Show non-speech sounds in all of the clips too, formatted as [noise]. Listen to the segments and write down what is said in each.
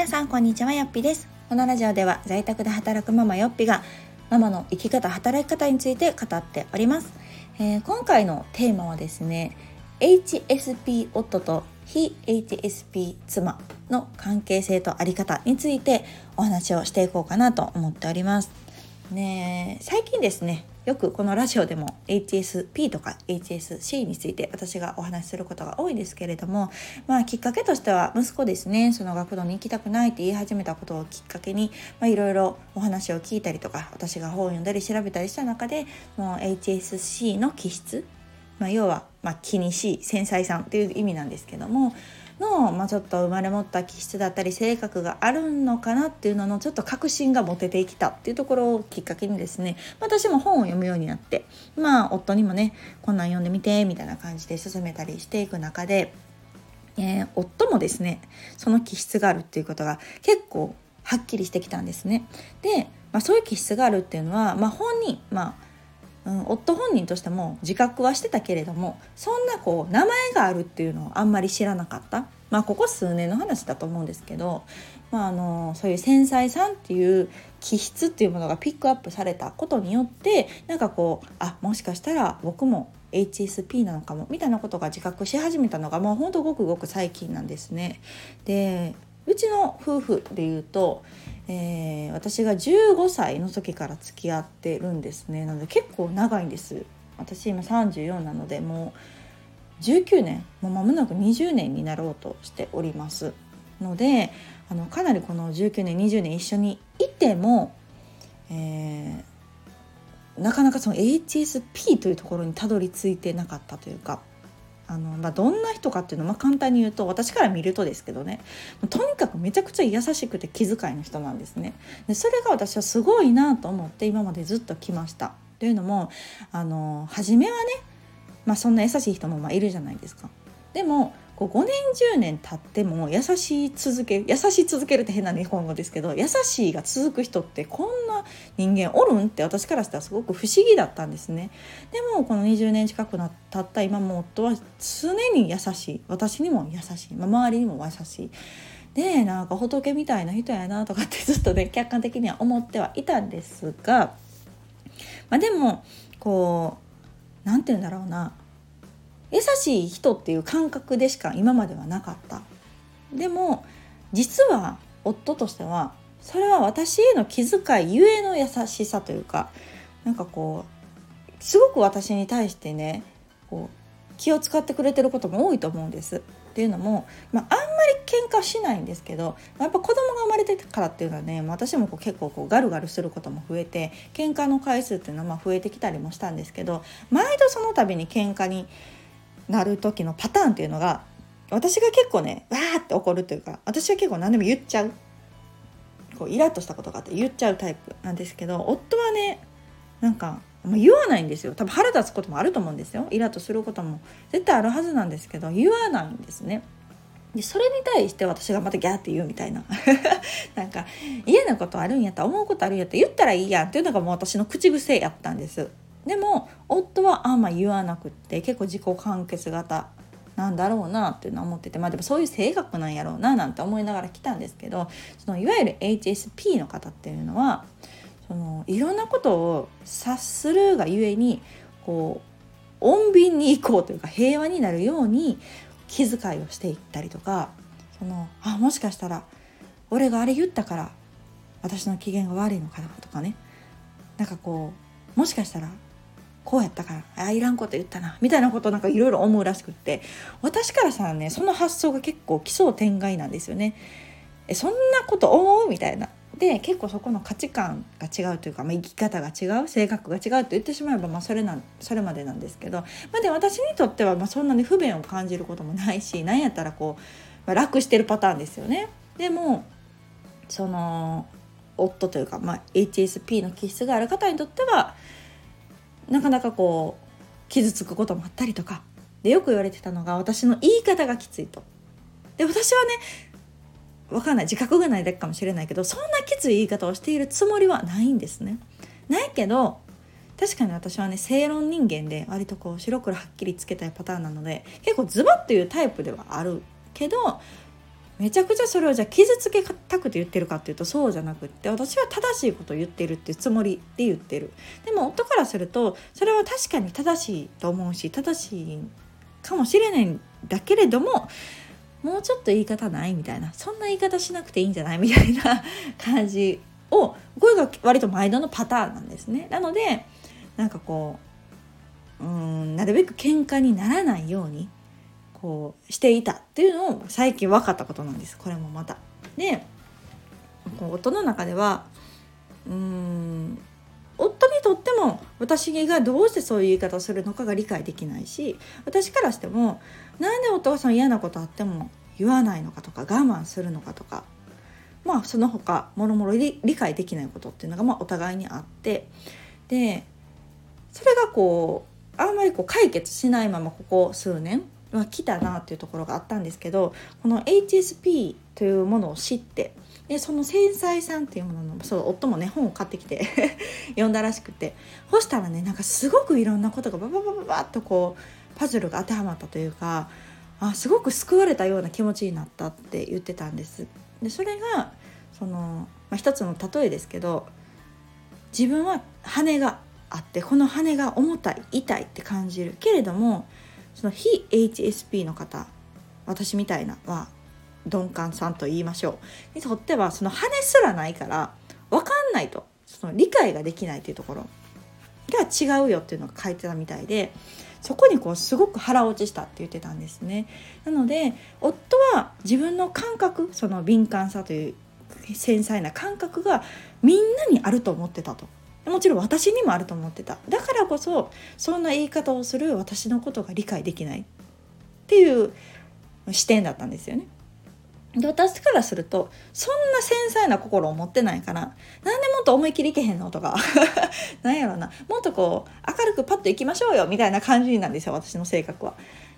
皆さんこんにちはよっぴです。このラジオでは在宅で働くママよっぴがママの生き方働き方について語っております、えー、今回のテーマはですね HSP 夫と非 HSP 妻の関係性とあり方についてお話をしていこうかなと思っております。ね最近ですねよくこのラジオでも HSP とか HSC について私がお話しすることが多いですけれどもまあきっかけとしては息子ですねその学童に行きたくないって言い始めたことをきっかけにいろいろお話を聞いたりとか私が本を読んだり調べたりした中でもう HSC の気質、まあ、要は、ま、気にしい繊細さんっていう意味なんですけどもの、まあ、ちょっと生まれ持った気質だったり性格があるのかなっていうののちょっと確信が持ててきたっていうところをきっかけにですね私も本を読むようになってまあ夫にもねこんなん読んでみてみたいな感じで進めたりしていく中で、えー、夫もですねその気質があるっていうことが結構はっきりしてきたんですね。で、まあ、そういう気質があるっていうのは、まあ、本人まあうん、夫本人としても自覚はしてたけれどもそんなこう名前があるっていうのをあんまり知らなかったまあここ数年の話だと思うんですけど、まあ、あのそういう繊細さんっていう気質っていうものがピックアップされたことによってなんかこうあもしかしたら僕も HSP なのかもみたいなことが自覚し始めたのがもうほんとごくごく最近なんですね。でうちの夫婦で言うと、えー、私が15歳の時から付き合ってるんですね。なので結構長いんです。私今34なのでもう19年もう間もなく20年になろうとしております。のであのかなりこの19年20年一緒にいても、えー、なかなかその HSP というところにたどり着いてなかったというかあの、まあ、どんな人かっていうのを、まあ、簡単に言うと私から見るとですけどねとにかくめちゃくちゃ優しくて気遣いの人なんですね。でそれが私はすごいなと思って今までずっと来ました。というのもあの初めはね、まあ、そんな優しい人もまあいるじゃないですか。でもこう5年10年経っても優しい続け優しい続けるって変な日本語ですけど優しいが続く人ってこんな人間おるんって私からしたらすごく不思議だったんですね。でもこの20年近くな経った今も夫は常に優しい。私にも優しい、まあ、周りにも優しい。でなんか仏みたいな人やなとかってずっとね客観的には思ってはいたんですが、まあ、でもこう何て言うんだろうな。優しい人っていう感覚でしか今まではなかったでも実は夫としてはそれは私への気遣いゆえの優しさというかなんかこうすごく私に対してねこう気を使ってくれてることも多いと思うんです。っていうのも、まあ、あんまり喧嘩しないんですけどやっぱ子供が生まれてからっていうのはね私もこう結構こうガルガルすることも増えて喧嘩の回数っていうのはまあ増えてきたりもしたんですけど毎度その度に喧嘩になる時のパターンっていうのが私が結構ねわーって怒るというか私は結構何でも言っちゃう。こうイラッとしたことがあって言っちゃうタイプなんですけど夫はねなんか言わないんですよ。多分腹立つこともあると思うんですよ。イラッとすることも。絶対あるはずなんですけど言わないんですね。でそれに対して私がまたギャーって言うみたいな。[laughs] なんか嫌なことあるんやった思うことあるんやった言ったらいいやんっていうのがもう私の口癖やったんです。でも夫はあんま言わなくって結構自己完結型なんだろうなっていうのは思っててまあでもそういう性格なんやろうななんて思いながら来たんですけどそのいわゆる HSP の方っていうのはそのいろんなことを察するがゆえにこう穏便にいこうというか平和になるように気遣いをしていったりとかそのあもしかしたら俺があれ言ったから私の機嫌が悪いのかなとかね。なんかこうもしかしたらこうやったからあいらんこと言ったなみたいなことなんかいろいろ思うらしくって私からしたらねその発想が結構奇想天外なんですよね。えそんなこと思う？みたいな。で結構そこの価値観が違うというか、まあ、生き方が違う性格が違うと言ってしまえば、まあ、それなそれまでなんですけど、まあ、で私にとっては、まあ、そんなに不便を感じることもないし何やったらこう、まあ、楽してるパターンですよね。でもその夫というか、まあ、HSP の気質がある方にとってはなかなかこう傷つくこともあったりとかでよく言われてたのが私の言い方がきついと。で私はね分かんない自覚がないだけかもしれないけどそんなきつい言い方をしているつもりはないんですね。ないけど確かに私はね正論人間で割とこう白黒はっきりつけたいパターンなので結構ズバッというタイプではあるけどめちゃくちゃそれをじゃあ傷つけたくて言ってるかっていうとそうじゃなくって私は正しいことを言ってるっていうつもりで言ってるでも夫からするとそれは確かに正しいと思うし正しいかもしれないんだけれどももうちょっと言い方ないみたいなそんな言い方しなくていいんじゃないみたいな感じをこれが割と毎度のパターンなんですね。なのでなんかこううんなるべく喧嘩にならないようにこうしていたっていうのを最近分かったことなんですこれもまた。でこう夫の中ではうーん夫にとっても私がどうしてそういう言い方をするのかが理解できないし私からしてもなんで夫がその嫌なことあっても言わないのかとか我慢するのかとかまあその他もろもろ理解できないことっていうのがまあお互いにあってでそれがこうあんまりこう解決しないままここ数年は来たなっていうところがあったんですけどこの HSP というものを知ってでその繊細さんっていうもののそう夫もね本を買ってきて [laughs] 読んだらしくてそしたらねなんかすごくいろんなことがバババババッとこうパズルが当てはまったというかあすごく救われたような気持ちになったって言ってたんです。でそれがその、まあ、一つの例えですけど自分は羽があってこの羽が重たい痛いって感じるけれどもその非 HSP の方私みたいなは鈍感さんと言いましょうにとってはその羽すらないから分かんないとその理解ができないというところが違うよっていうのが書いてたみたいでそこにこうすごく腹落ちしたって言ってたんですね。なので夫は自分の感覚その敏感さという繊細な感覚がみんなにあると思ってたと。もちろん私にもあると思ってただからこそそんな言い方をする私のことが理解できないっていう視点だったんですよね。で私からするとそんな繊細な心を持ってないからなんでもっと思い切りいけへんのとか [laughs] なんやろなもっとこう明るくパッといきましょうよみたいな感じなんですよ私の性格は。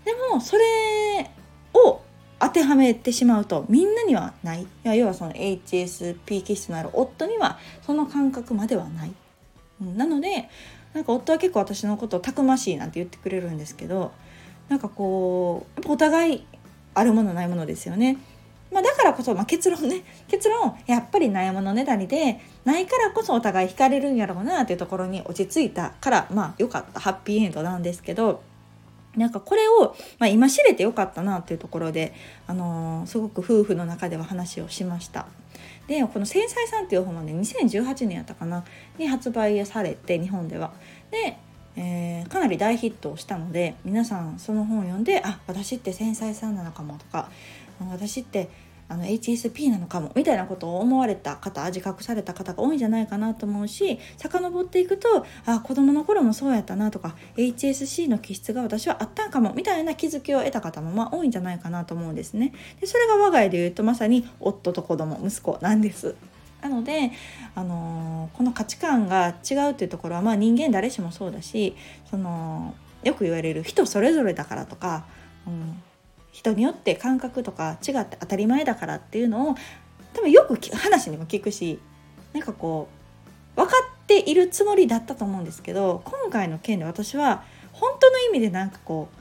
でもそれを当てはめてしまうとみんなにはないいや要はその HSP 気質のある夫にはその感覚まではない。なのでなんか夫は結構私のことをたくましいなんて言ってくれるんですけどなんかこうお互いあるものないものですよね。まあ、だからこそ、まあ、結論ね結論やっぱり悩むのねだりでないからこそお互い惹かれるんやろうなっていうところに落ち着いたからまあよかったハッピーエンドなんですけどなんかこれを、まあ、今知れてよかったなっていうところで、あのー、すごく夫婦の中では話をしました。でこの「繊細さん」っていう本はね2018年やったかなに発売されて日本では。でえー、かなり大ヒットをしたので皆さんその本を読んであ私って繊細さんなのかもとか私ってあの HSP なのかもみたいなことを思われた方自覚された方が多いんじゃないかなと思うし遡っていくとあ子供の頃もそうやったなとか HSC の気質が私はあったんかもみたいな気づきを得た方もまあ多いんじゃないかなと思うんですね。でそれが我が家で言うとまさに夫と子供息子なんです。なので、あのー、この価値観が違うっていうところは、まあ、人間誰しもそうだしそのよく言われる人それぞれだからとか、うん、人によって感覚とか違って当たり前だからっていうのを多分よく話にも聞くしなんかこう分かっているつもりだったと思うんですけど今回の件で私は本当の意味でなんかこう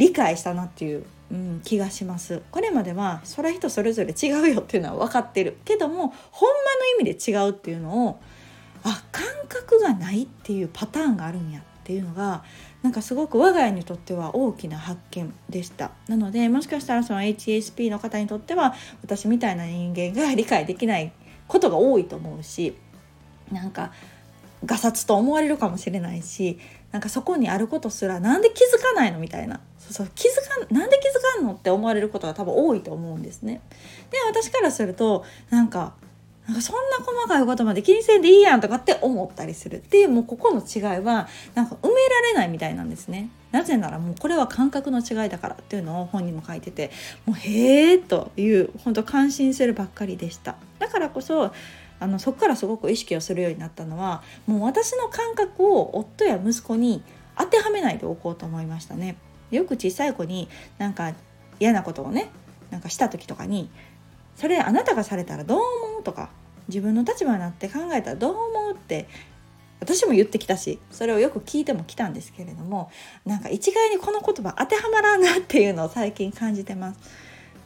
理解したなっていう、うん、気がします。これまではそれ人それぞれ違うよっていうのは分かってる。けどもほんまの意味で違うっていうのをあ感覚がないっていうパターンがあるんやっていうのがなんかすごく我が家にとっては大きな発見でしたなのでもしかしたらその HSP の方にとっては私みたいな人間が理解できないことが多いと思うしなんかガサツと思われるかもしれないしなんかそこにあることすらなんで気づかないのみたいなそうそう気づかなんで気づかんのって思われることが多分多いと思うんですね。で私からするとなんかなんかそんな細かいことまで気にせんでいいやんとかって思ったりするっていうもうここの違いはなんか埋められないみたいなんですね。なぜならもうこれは感覚の違いだからっていうのを本にも書いててもうへえという本当感心するばっかりでした。だからこそあのそこからすごく意識をするようになったのはもう私の感覚を夫や息子に当てはめないでおこうと思いましたね。よく小さい子になんか嫌なことをねなんかした時とかに「それあなたがされたらどう思う?」とか自分の立場になって考えたらどう思う？って私も言ってきたしそれをよく聞いてもきたんですけれどもなんか一概にこの言葉当てはまらんなっていうのを最近感じてます。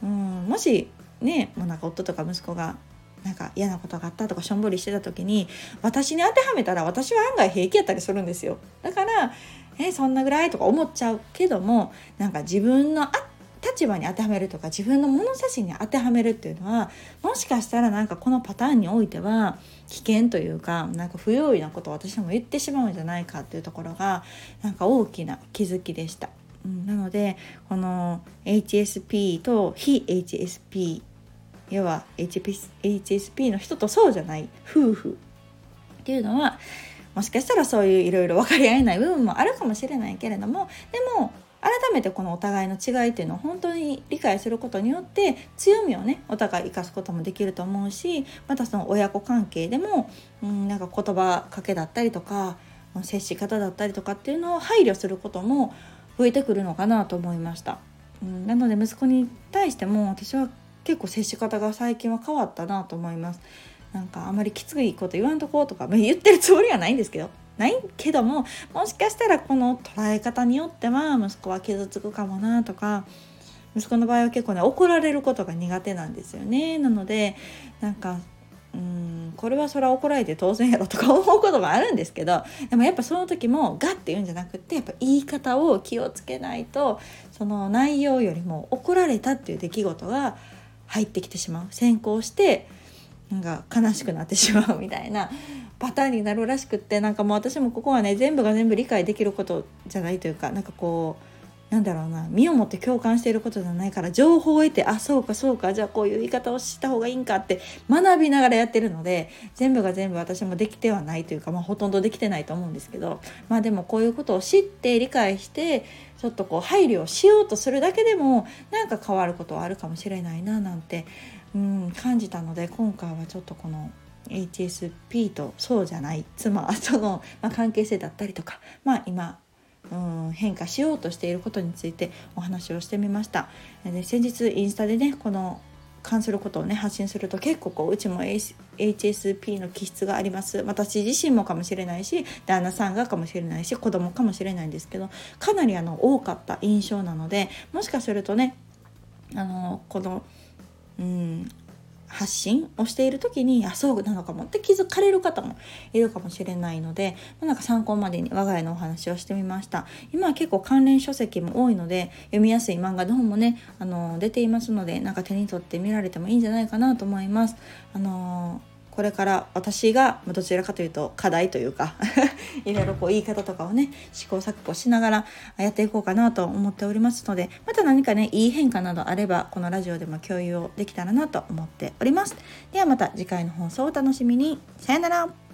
うんもしねもうなんか夫とか息子がなんか嫌なことがあったとかしょんぼりしてた時に私に当てはめたら私は案外平気やったりするんですよだからえそんなぐらいとか思っちゃうけどもなんか自分の立場に当てはめるとか自分の物差しに当てはめるっていうのはもしかしたらなんかこのパターンにおいては危険というかなんか不用意なことを私も言ってしまうんじゃないかっていうところがなんか大きな気づきでした。うん、なのでこの HSP と非 HSP 要は HSP の人とそうじゃない夫婦っていうのはもしかしたらそういういろいろ分かり合えない部分もあるかもしれないけれどもでも改めてこのお互いの違いっていうのを本当に理解することによって強みをねお互い生かすこともできると思うしまたその親子関係でも、うん、なんか言葉かけだったりとか接し方だったりとかっていうのを配慮することも増えてくるのかなと思いました。うん、なので息子に対しても私は結構接し方が最近は変わったなと思います。なんかあまりきついこと言わんとこうとか言ってるつもりはないんですけどないけどももしかしたらこの捉え方によっては息子は傷つくかもなとか息子の場合は結構ね怒られることが苦手なんですよね。なのでなんかうんこれはそれは怒られて当然やろとか [laughs] 思うこともあるんですけどでもやっぱその時もガッて言うんじゃなくってやっぱ言い方を気をつけないとその内容よりも怒られたっていう出来事が入ってきてしまう。先行してなんか悲しくなってしまうみたいなパターンになるらしくってなんかもう私もここはね全部が全部理解できることじゃないというかなんかこうなんだろうな身をもって共感していることじゃないから情報を得てあそうかそうかじゃあこういう言い方をした方がいいんかって学びながらやってるので全部が全部私もできてはないというか、まあ、ほとんどできてないと思うんですけどまあでもこういうことを知って理解してちょっとこう配慮をしようとするだけでもなんか変わることはあるかもしれないななんてうん感じたので今回はちょっとこの HSP とそうじゃない妻 [laughs] との、まあ、関係性だったりとか、まあ、今うん変化しようとしていることについてお話をしてみました。で先日インスタでねこの関することをね発信すると結構こううちも HSP の気質があります。私自身もかもしれないし旦那さんがかもしれないし子供かもしれないんですけどかなりあの多かった印象なのでもしかするとねあのこのうん発信をしている時にあそうなのかもって気づかれる方もいるかもしれないのでなんか参考までに我が家のお話をしてみました。今は結構関連書籍も多いので読みやすい漫画の本もねあの出ていますのでなんか手に取って見られてもいいんじゃないかなと思います。あのこれから私がどちらかというと課題というか [laughs] いろいろこう言い方とかをね試行錯誤しながらやっていこうかなと思っておりますのでまた何かねいい変化などあればこのラジオでも共有をできたらなと思っております。ではまた次回の放送をお楽しみに。さよなら。